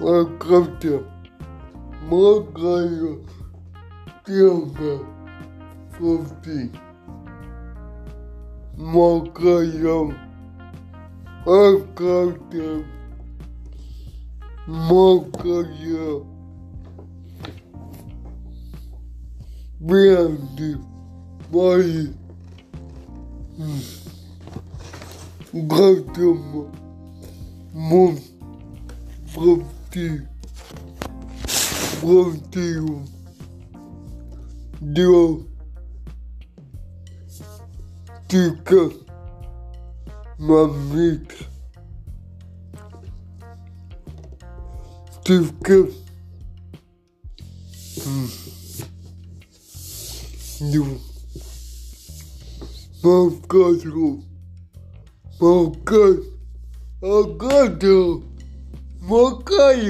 локотя, макаю, телка, кофти, макаю, локотя, макаю, бренди, мои, готово, мон, de contigo. Dios fica mamita. Fica hmm. de Malcadro. Malcadro. Malcadro. 我看一